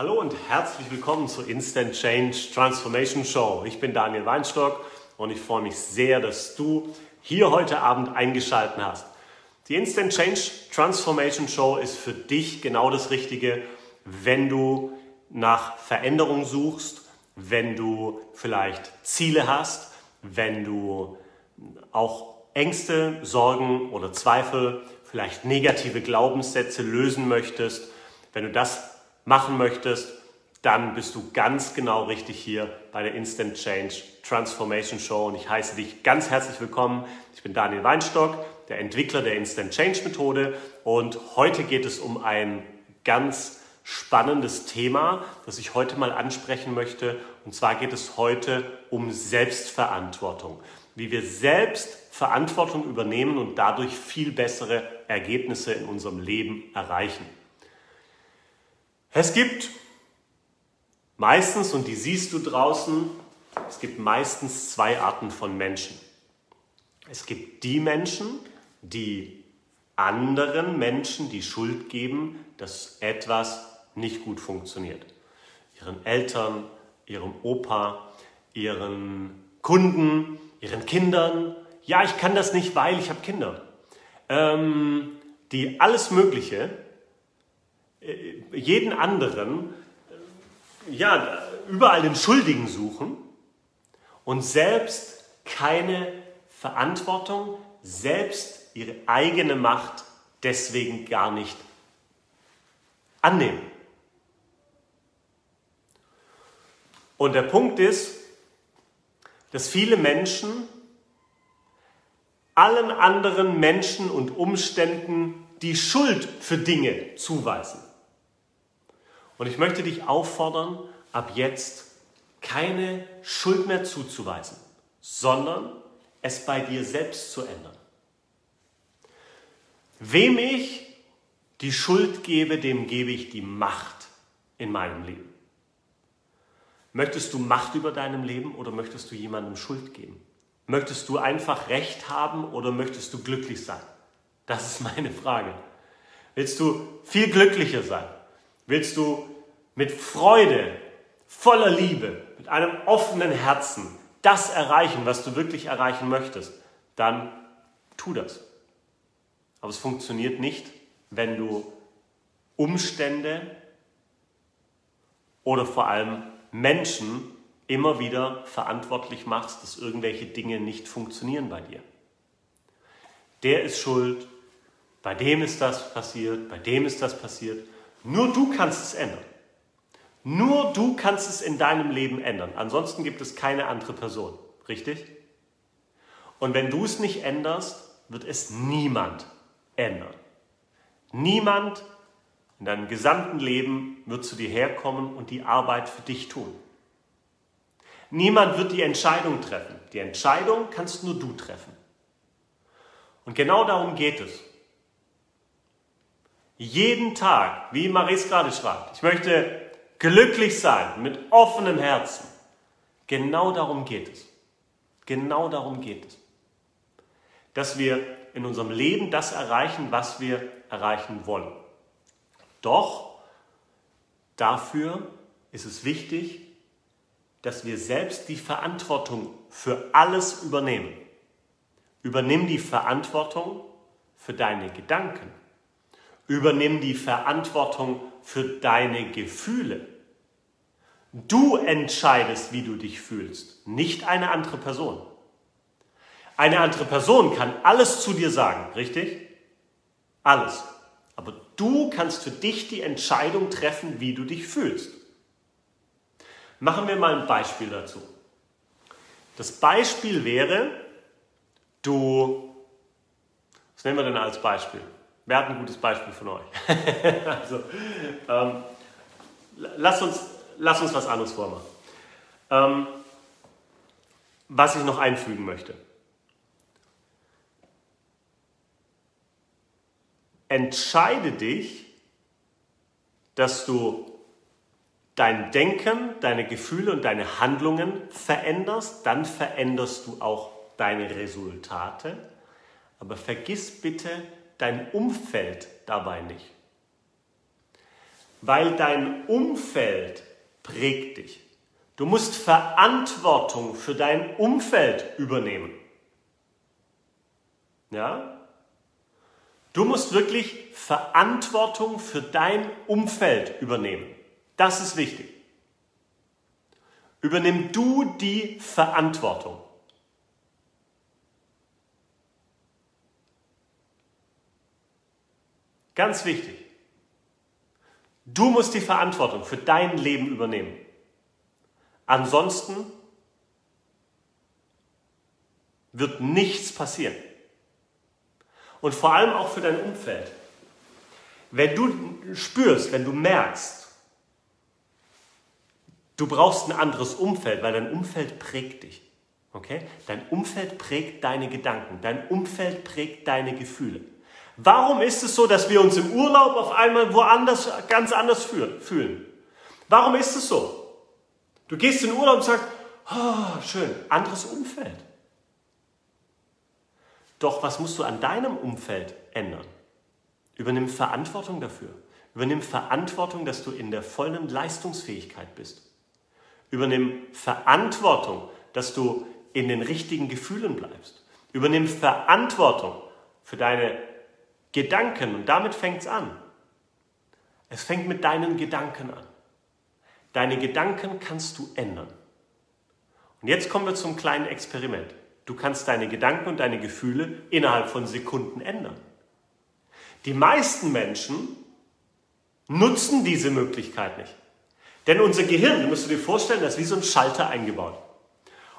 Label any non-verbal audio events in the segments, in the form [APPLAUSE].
Hallo und herzlich willkommen zur Instant Change Transformation Show. Ich bin Daniel Weinstock und ich freue mich sehr, dass du hier heute Abend eingeschaltet hast. Die Instant Change Transformation Show ist für dich genau das Richtige, wenn du nach Veränderung suchst, wenn du vielleicht Ziele hast, wenn du auch Ängste, Sorgen oder Zweifel, vielleicht negative Glaubenssätze lösen möchtest. Wenn du das machen möchtest, dann bist du ganz genau richtig hier bei der Instant Change Transformation Show und ich heiße dich ganz herzlich willkommen. Ich bin Daniel Weinstock, der Entwickler der Instant Change Methode und heute geht es um ein ganz spannendes Thema, das ich heute mal ansprechen möchte und zwar geht es heute um Selbstverantwortung, wie wir selbst Verantwortung übernehmen und dadurch viel bessere Ergebnisse in unserem Leben erreichen. Es gibt meistens, und die siehst du draußen, es gibt meistens zwei Arten von Menschen. Es gibt die Menschen, die anderen Menschen die Schuld geben, dass etwas nicht gut funktioniert. Ihren Eltern, ihrem Opa, ihren Kunden, ihren Kindern. Ja, ich kann das nicht, weil ich habe Kinder. Ähm, die alles Mögliche äh, jeden anderen, ja, überall den Schuldigen suchen und selbst keine Verantwortung, selbst ihre eigene Macht deswegen gar nicht annehmen. Und der Punkt ist, dass viele Menschen allen anderen Menschen und Umständen die Schuld für Dinge zuweisen. Und ich möchte dich auffordern, ab jetzt keine Schuld mehr zuzuweisen, sondern es bei dir selbst zu ändern. Wem ich die Schuld gebe, dem gebe ich die Macht in meinem Leben. Möchtest du Macht über deinem Leben oder möchtest du jemandem Schuld geben? Möchtest du einfach Recht haben oder möchtest du glücklich sein? Das ist meine Frage. Willst du viel glücklicher sein? Willst du mit Freude, voller Liebe, mit einem offenen Herzen das erreichen, was du wirklich erreichen möchtest, dann tu das. Aber es funktioniert nicht, wenn du Umstände oder vor allem Menschen immer wieder verantwortlich machst, dass irgendwelche Dinge nicht funktionieren bei dir. Der ist schuld, bei dem ist das passiert, bei dem ist das passiert. Nur du kannst es ändern. Nur du kannst es in deinem Leben ändern. Ansonsten gibt es keine andere Person. Richtig? Und wenn du es nicht änderst, wird es niemand ändern. Niemand in deinem gesamten Leben wird zu dir herkommen und die Arbeit für dich tun. Niemand wird die Entscheidung treffen. Die Entscheidung kannst nur du treffen. Und genau darum geht es. Jeden Tag, wie Maries gerade schreibt, ich möchte glücklich sein, mit offenem Herzen. Genau darum geht es. Genau darum geht es. Dass wir in unserem Leben das erreichen, was wir erreichen wollen. Doch dafür ist es wichtig, dass wir selbst die Verantwortung für alles übernehmen. Übernimm die Verantwortung für deine Gedanken. Übernimm die Verantwortung für deine Gefühle. Du entscheidest, wie du dich fühlst, nicht eine andere Person. Eine andere Person kann alles zu dir sagen, richtig? Alles. Aber du kannst für dich die Entscheidung treffen, wie du dich fühlst. Machen wir mal ein Beispiel dazu. Das Beispiel wäre, du, was nehmen wir denn als Beispiel? Wer hat ein gutes Beispiel von euch? [LAUGHS] also, ähm, lass, uns, lass uns was anderes vormachen. Ähm, was ich noch einfügen möchte. Entscheide dich, dass du dein Denken, deine Gefühle und deine Handlungen veränderst, dann veränderst du auch deine Resultate. Aber vergiss bitte dein Umfeld dabei nicht. Weil dein Umfeld prägt dich. Du musst Verantwortung für dein Umfeld übernehmen. Ja? Du musst wirklich Verantwortung für dein Umfeld übernehmen. Das ist wichtig. Übernimm du die Verantwortung. Ganz wichtig. Du musst die Verantwortung für dein Leben übernehmen. Ansonsten wird nichts passieren. Und vor allem auch für dein Umfeld. Wenn du spürst, wenn du merkst, du brauchst ein anderes Umfeld, weil dein Umfeld prägt dich. Okay? Dein Umfeld prägt deine Gedanken, dein Umfeld prägt deine Gefühle. Warum ist es so, dass wir uns im Urlaub auf einmal woanders ganz anders fühlen? Warum ist es so? Du gehst in den Urlaub und sagst, oh, schön, anderes Umfeld. Doch was musst du an deinem Umfeld ändern? Übernimm Verantwortung dafür. Übernimm Verantwortung, dass du in der vollen Leistungsfähigkeit bist. Übernimm Verantwortung, dass du in den richtigen Gefühlen bleibst. Übernimm Verantwortung für deine Gedanken und damit fängt es an. Es fängt mit deinen Gedanken an. Deine Gedanken kannst du ändern. Und jetzt kommen wir zum kleinen Experiment. Du kannst deine Gedanken und deine Gefühle innerhalb von Sekunden ändern. Die meisten Menschen nutzen diese Möglichkeit nicht. Denn unser Gehirn, musst du dir vorstellen, das ist wie so ein Schalter eingebaut.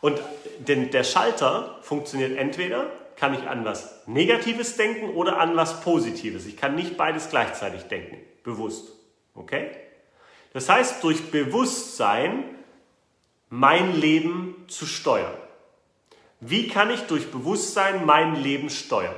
Und der Schalter funktioniert entweder, kann ich an was Negatives denken oder an was Positives. Ich kann nicht beides gleichzeitig denken, bewusst. Okay? Das heißt, durch Bewusstsein mein Leben zu steuern. Wie kann ich durch Bewusstsein mein Leben steuern?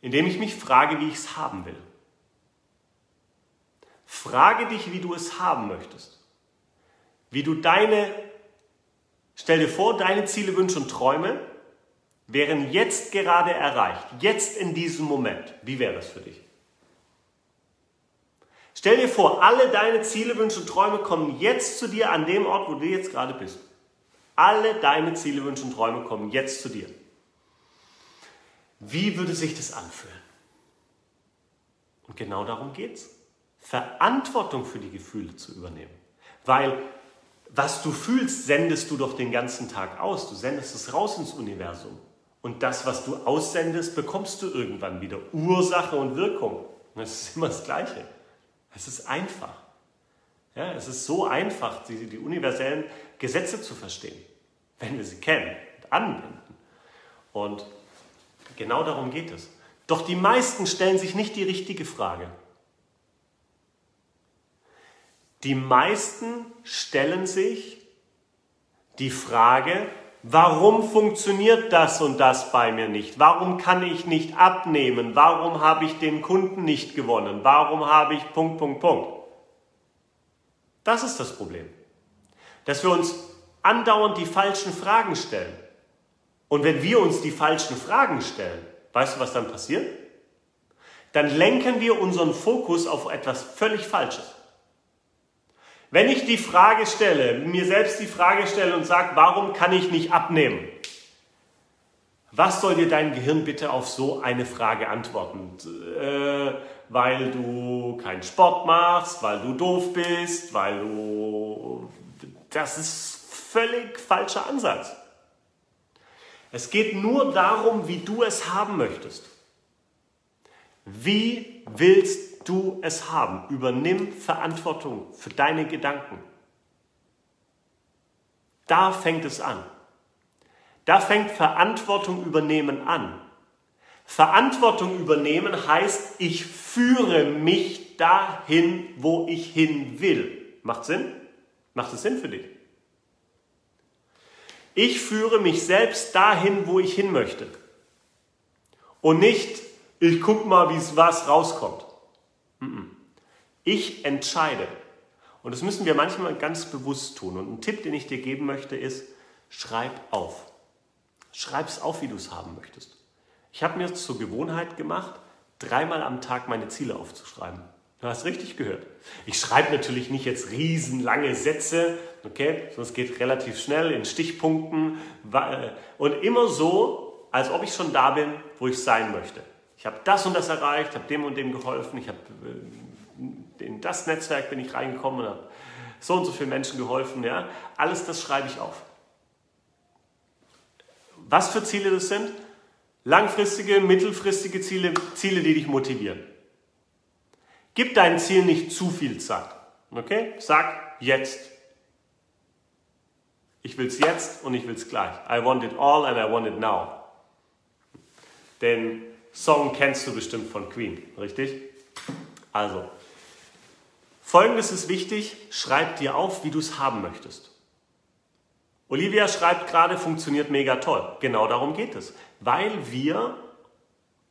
Indem ich mich frage, wie ich es haben will. Frage dich, wie du es haben möchtest. Wie du deine, stell dir vor, deine Ziele, Wünsche und Träume wären jetzt gerade erreicht, jetzt in diesem Moment. Wie wäre das für dich? Stell dir vor, alle deine Ziele, Wünsche und Träume kommen jetzt zu dir an dem Ort, wo du jetzt gerade bist. Alle deine Ziele, Wünsche und Träume kommen jetzt zu dir. Wie würde sich das anfühlen? Und genau darum geht es. Verantwortung für die Gefühle zu übernehmen. Weil was du fühlst, sendest du doch den ganzen Tag aus. Du sendest es raus ins Universum. Und das, was du aussendest, bekommst du irgendwann wieder. Ursache und Wirkung. Es ist immer das Gleiche. Es ist einfach. Ja, es ist so einfach, die, die universellen Gesetze zu verstehen, wenn wir sie kennen und anwenden. Und genau darum geht es. Doch die meisten stellen sich nicht die richtige Frage. Die meisten stellen sich die Frage, warum funktioniert das und das bei mir nicht? Warum kann ich nicht abnehmen? Warum habe ich den Kunden nicht gewonnen? Warum habe ich Punkt, Punkt, Punkt? Das ist das Problem. Dass wir uns andauernd die falschen Fragen stellen. Und wenn wir uns die falschen Fragen stellen, weißt du, was dann passiert? Dann lenken wir unseren Fokus auf etwas völlig Falsches. Wenn ich die Frage stelle, mir selbst die Frage stelle und sage, warum kann ich nicht abnehmen? Was soll dir dein Gehirn bitte auf so eine Frage antworten? Äh, weil du keinen Sport machst, weil du doof bist, weil du... Das ist völlig falscher Ansatz. Es geht nur darum, wie du es haben möchtest. Wie willst du es haben? Übernimm Verantwortung für deine Gedanken. Da fängt es an. Da fängt Verantwortung übernehmen an. Verantwortung übernehmen heißt, ich führe mich dahin, wo ich hin will. Macht Sinn? Macht es Sinn für dich? Ich führe mich selbst dahin, wo ich hin möchte. Und nicht, ich guck mal, wie es was rauskommt. Ich entscheide. Und das müssen wir manchmal ganz bewusst tun. Und ein Tipp, den ich dir geben möchte, ist, schreib auf. Schreib es auf, wie du es haben möchtest. Ich habe mir zur Gewohnheit gemacht, dreimal am Tag meine Ziele aufzuschreiben. Du hast richtig gehört. Ich schreibe natürlich nicht jetzt riesenlange Sätze, okay, sondern es geht relativ schnell in Stichpunkten äh, und immer so, als ob ich schon da bin, wo ich sein möchte. Ich habe das und das erreicht, habe dem und dem geholfen, ich habe äh, in das Netzwerk bin ich reingekommen und habe so und so vielen Menschen geholfen. Ja? Alles das schreibe ich auf. Was für Ziele das sind? Langfristige, mittelfristige Ziele, Ziele, die dich motivieren. Gib deinem Ziel nicht zu viel Zeit. Okay? Sag jetzt. Ich will es jetzt und ich will es gleich. I want it all and I want it now. Den Song kennst du bestimmt von Queen, richtig? Also, folgendes ist wichtig: Schreib dir auf, wie du es haben möchtest. Olivia schreibt gerade, funktioniert mega toll. Genau darum geht es. Weil wir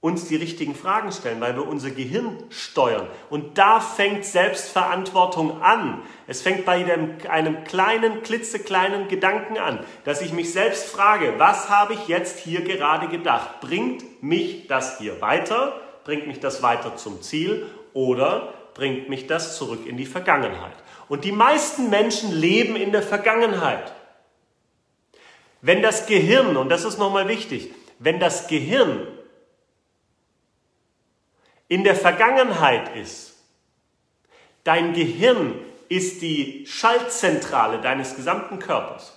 uns die richtigen Fragen stellen, weil wir unser Gehirn steuern. Und da fängt Selbstverantwortung an. Es fängt bei einem, einem kleinen, klitzekleinen Gedanken an, dass ich mich selbst frage, was habe ich jetzt hier gerade gedacht? Bringt mich das hier weiter? Bringt mich das weiter zum Ziel? Oder bringt mich das zurück in die Vergangenheit? Und die meisten Menschen leben in der Vergangenheit. Wenn das Gehirn, und das ist nochmal wichtig, wenn das Gehirn in der Vergangenheit ist, dein Gehirn ist die Schaltzentrale deines gesamten Körpers.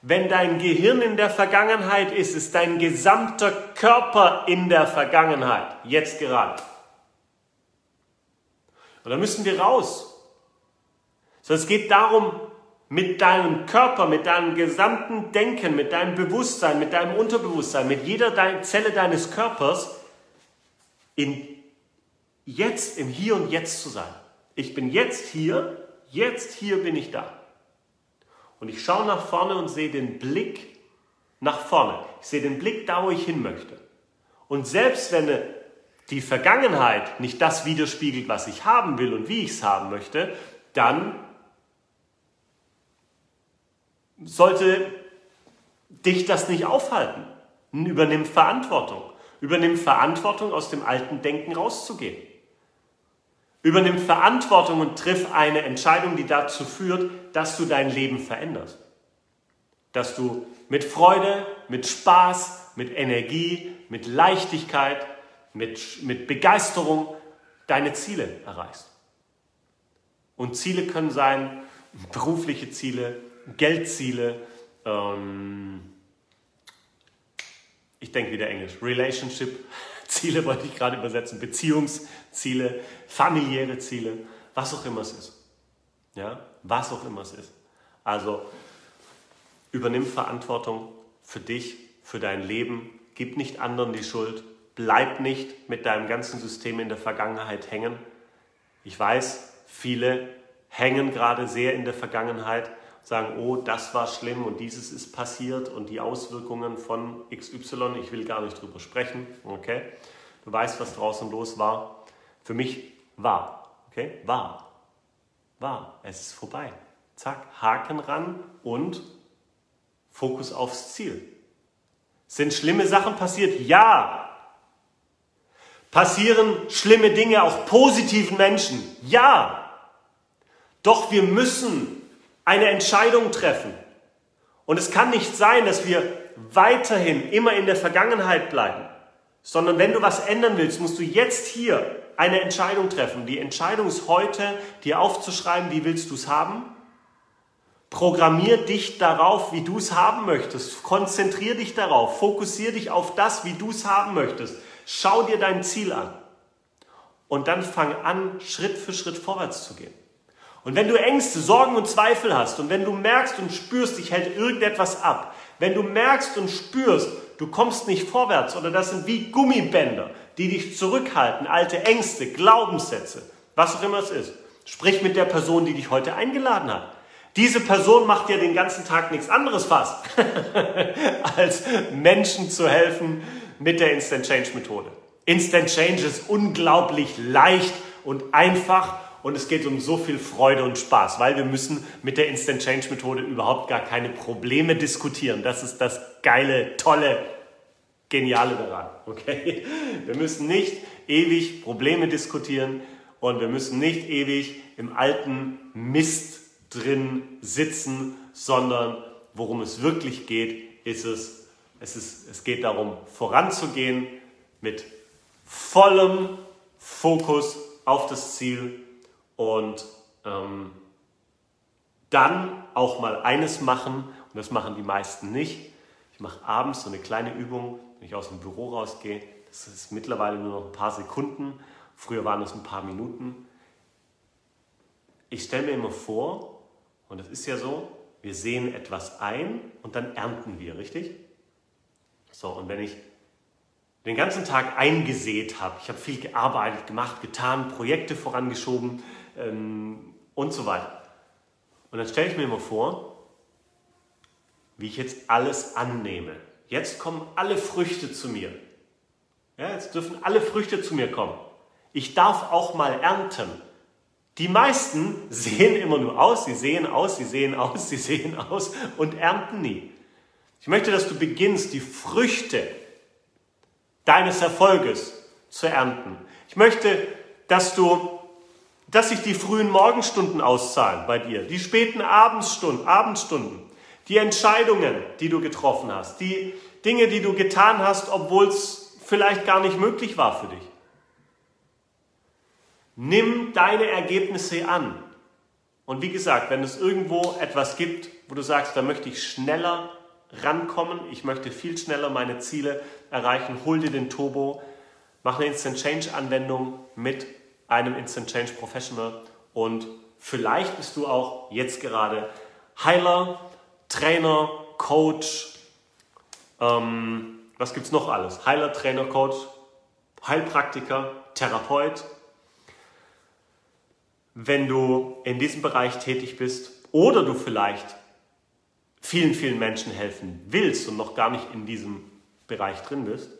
Wenn dein Gehirn in der Vergangenheit ist, ist dein gesamter Körper in der Vergangenheit, jetzt gerade. Und da müssen wir raus. So, es geht darum, mit deinem Körper, mit deinem gesamten Denken, mit deinem Bewusstsein, mit deinem Unterbewusstsein, mit jeder Zelle deines Körpers in jetzt, im Hier und Jetzt zu sein. Ich bin jetzt hier, jetzt hier bin ich da. Und ich schaue nach vorne und sehe den Blick nach vorne. Ich sehe den Blick da, wo ich hin möchte. Und selbst wenn die Vergangenheit nicht das widerspiegelt, was ich haben will und wie ich es haben möchte, dann sollte dich das nicht aufhalten. Übernimm Verantwortung. Übernimm Verantwortung, aus dem alten Denken rauszugehen. Übernimm Verantwortung und triff eine Entscheidung, die dazu führt, dass du dein Leben veränderst. Dass du mit Freude, mit Spaß, mit Energie, mit Leichtigkeit, mit, mit Begeisterung deine Ziele erreichst. Und Ziele können sein berufliche Ziele, Geldziele, ähm, ich denke wieder Englisch, Relationship, [LAUGHS] Ziele wollte ich gerade übersetzen, Beziehungsziele, familiäre Ziele, was auch immer es ist. Ja, was auch immer es ist. Also übernimm Verantwortung für dich, für dein Leben, gib nicht anderen die Schuld, bleib nicht mit deinem ganzen System in der Vergangenheit hängen. Ich weiß, viele hängen gerade sehr in der Vergangenheit sagen, oh, das war schlimm und dieses ist passiert und die Auswirkungen von XY, ich will gar nicht drüber sprechen, okay? Du weißt, was draußen los war. Für mich war, okay? War. War. Es ist vorbei. Zack, Haken ran und Fokus aufs Ziel. Sind schlimme Sachen passiert? Ja. Passieren schlimme Dinge auch positiven Menschen? Ja. Doch wir müssen eine Entscheidung treffen. Und es kann nicht sein, dass wir weiterhin immer in der Vergangenheit bleiben, sondern wenn du was ändern willst, musst du jetzt hier eine Entscheidung treffen. Die Entscheidung ist heute, dir aufzuschreiben, wie willst du es haben? Programmier dich darauf, wie du es haben möchtest. Konzentrier dich darauf. Fokussier dich auf das, wie du es haben möchtest. Schau dir dein Ziel an. Und dann fang an, Schritt für Schritt vorwärts zu gehen. Und wenn du Ängste, Sorgen und Zweifel hast und wenn du merkst und spürst, dich hält irgendetwas ab, wenn du merkst und spürst, du kommst nicht vorwärts oder das sind wie Gummibänder, die dich zurückhalten, alte Ängste, Glaubenssätze, was auch immer es ist, sprich mit der Person, die dich heute eingeladen hat. Diese Person macht dir den ganzen Tag nichts anderes fast, [LAUGHS] als Menschen zu helfen mit der Instant Change Methode. Instant Change ist unglaublich leicht und einfach und es geht um so viel Freude und Spaß, weil wir müssen mit der Instant Change Methode überhaupt gar keine Probleme diskutieren. Das ist das geile, tolle, geniale daran. [LAUGHS] Okay? Wir müssen nicht ewig Probleme diskutieren und wir müssen nicht ewig im alten Mist drin sitzen, sondern worum es wirklich geht, ist es, es, ist, es geht darum, voranzugehen mit vollem Fokus auf das Ziel und ähm, dann auch mal eines machen, und das machen die meisten nicht. Ich mache abends so eine kleine Übung, wenn ich aus dem Büro rausgehe. Das ist mittlerweile nur noch ein paar Sekunden. Früher waren es ein paar Minuten. Ich stelle mir immer vor, und das ist ja so, wir sehen etwas ein und dann ernten wir, richtig? So, und wenn ich den ganzen Tag eingesät habe, ich habe viel gearbeitet, gemacht, getan, Projekte vorangeschoben ähm, und so weiter. Und dann stelle ich mir immer vor, wie ich jetzt alles annehme. Jetzt kommen alle Früchte zu mir. Ja, jetzt dürfen alle Früchte zu mir kommen. Ich darf auch mal ernten. Die meisten [LAUGHS] sehen immer nur aus, sie sehen aus, sie sehen aus, sie sehen aus und ernten nie. Ich möchte, dass du beginnst, die Früchte deines Erfolges zu ernten. Ich möchte, dass du, dass sich die frühen Morgenstunden auszahlen bei dir, die späten Abendstunden, Abendstunden, die Entscheidungen, die du getroffen hast, die Dinge, die du getan hast, obwohl es vielleicht gar nicht möglich war für dich. Nimm deine Ergebnisse an. Und wie gesagt, wenn es irgendwo etwas gibt, wo du sagst, da möchte ich schneller rankommen, ich möchte viel schneller meine Ziele erreichen, hol dir den Turbo, mach eine Instant Change Anwendung mit einem Instant Change Professional. Und vielleicht bist du auch jetzt gerade Heiler, Trainer, Coach, ähm, was gibt es noch alles? Heiler, Trainer, Coach, Heilpraktiker, Therapeut, wenn du in diesem Bereich tätig bist oder du vielleicht vielen, vielen Menschen helfen willst und noch gar nicht in diesem Bereich drin bist,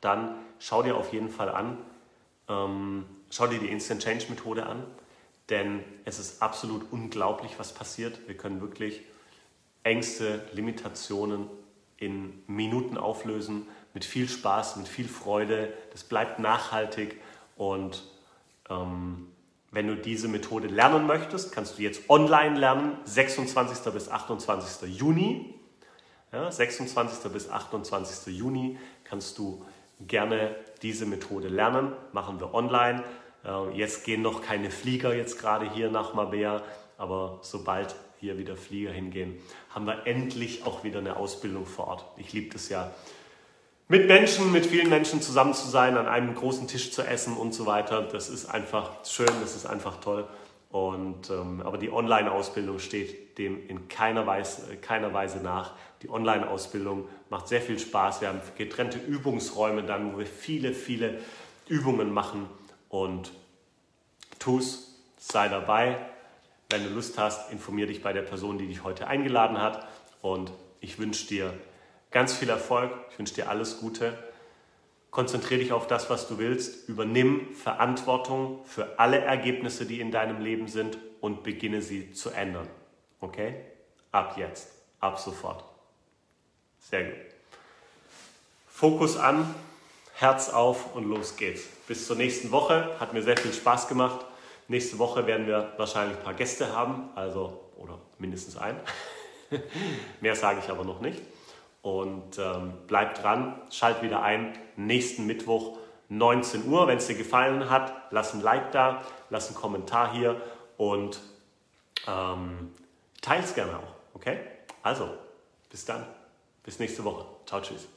dann schau dir auf jeden Fall an, ähm, schau dir die Instant Change Methode an, denn es ist absolut unglaublich, was passiert. Wir können wirklich Ängste, Limitationen in Minuten auflösen, mit viel Spaß, mit viel Freude. Das bleibt nachhaltig und ähm, wenn du diese Methode lernen möchtest, kannst du jetzt online lernen, 26. bis 28. Juni. Ja, 26. bis 28. Juni kannst du gerne diese Methode lernen. Machen wir online. Jetzt gehen noch keine Flieger jetzt gerade hier nach Mabea, aber sobald hier wieder Flieger hingehen, haben wir endlich auch wieder eine Ausbildung vor Ort. Ich liebe das ja, mit Menschen, mit vielen Menschen zusammen zu sein, an einem großen Tisch zu essen und so weiter. Das ist einfach schön, das ist einfach toll. Und, ähm, aber die Online-Ausbildung steht dem in keiner Weise, keiner Weise nach. Die Online-Ausbildung macht sehr viel Spaß. Wir haben getrennte Übungsräume dann, wo wir viele, viele Übungen machen. Und tu's, sei dabei. Wenn du Lust hast, informier dich bei der Person, die dich heute eingeladen hat. Und ich wünsche dir Ganz viel Erfolg, ich wünsche dir alles Gute. Konzentriere dich auf das, was du willst. Übernimm Verantwortung für alle Ergebnisse, die in deinem Leben sind und beginne sie zu ändern. Okay? Ab jetzt, ab sofort. Sehr gut. Fokus an, Herz auf und los geht's. Bis zur nächsten Woche. Hat mir sehr viel Spaß gemacht. Nächste Woche werden wir wahrscheinlich ein paar Gäste haben, also oder mindestens ein. [LAUGHS] Mehr sage ich aber noch nicht. Und ähm, bleib dran, schalt wieder ein. Nächsten Mittwoch 19 Uhr. Wenn es dir gefallen hat, lass ein Like da, lass einen Kommentar hier und ähm, teils gerne auch. Okay? Also, bis dann. Bis nächste Woche. Ciao, tschüss.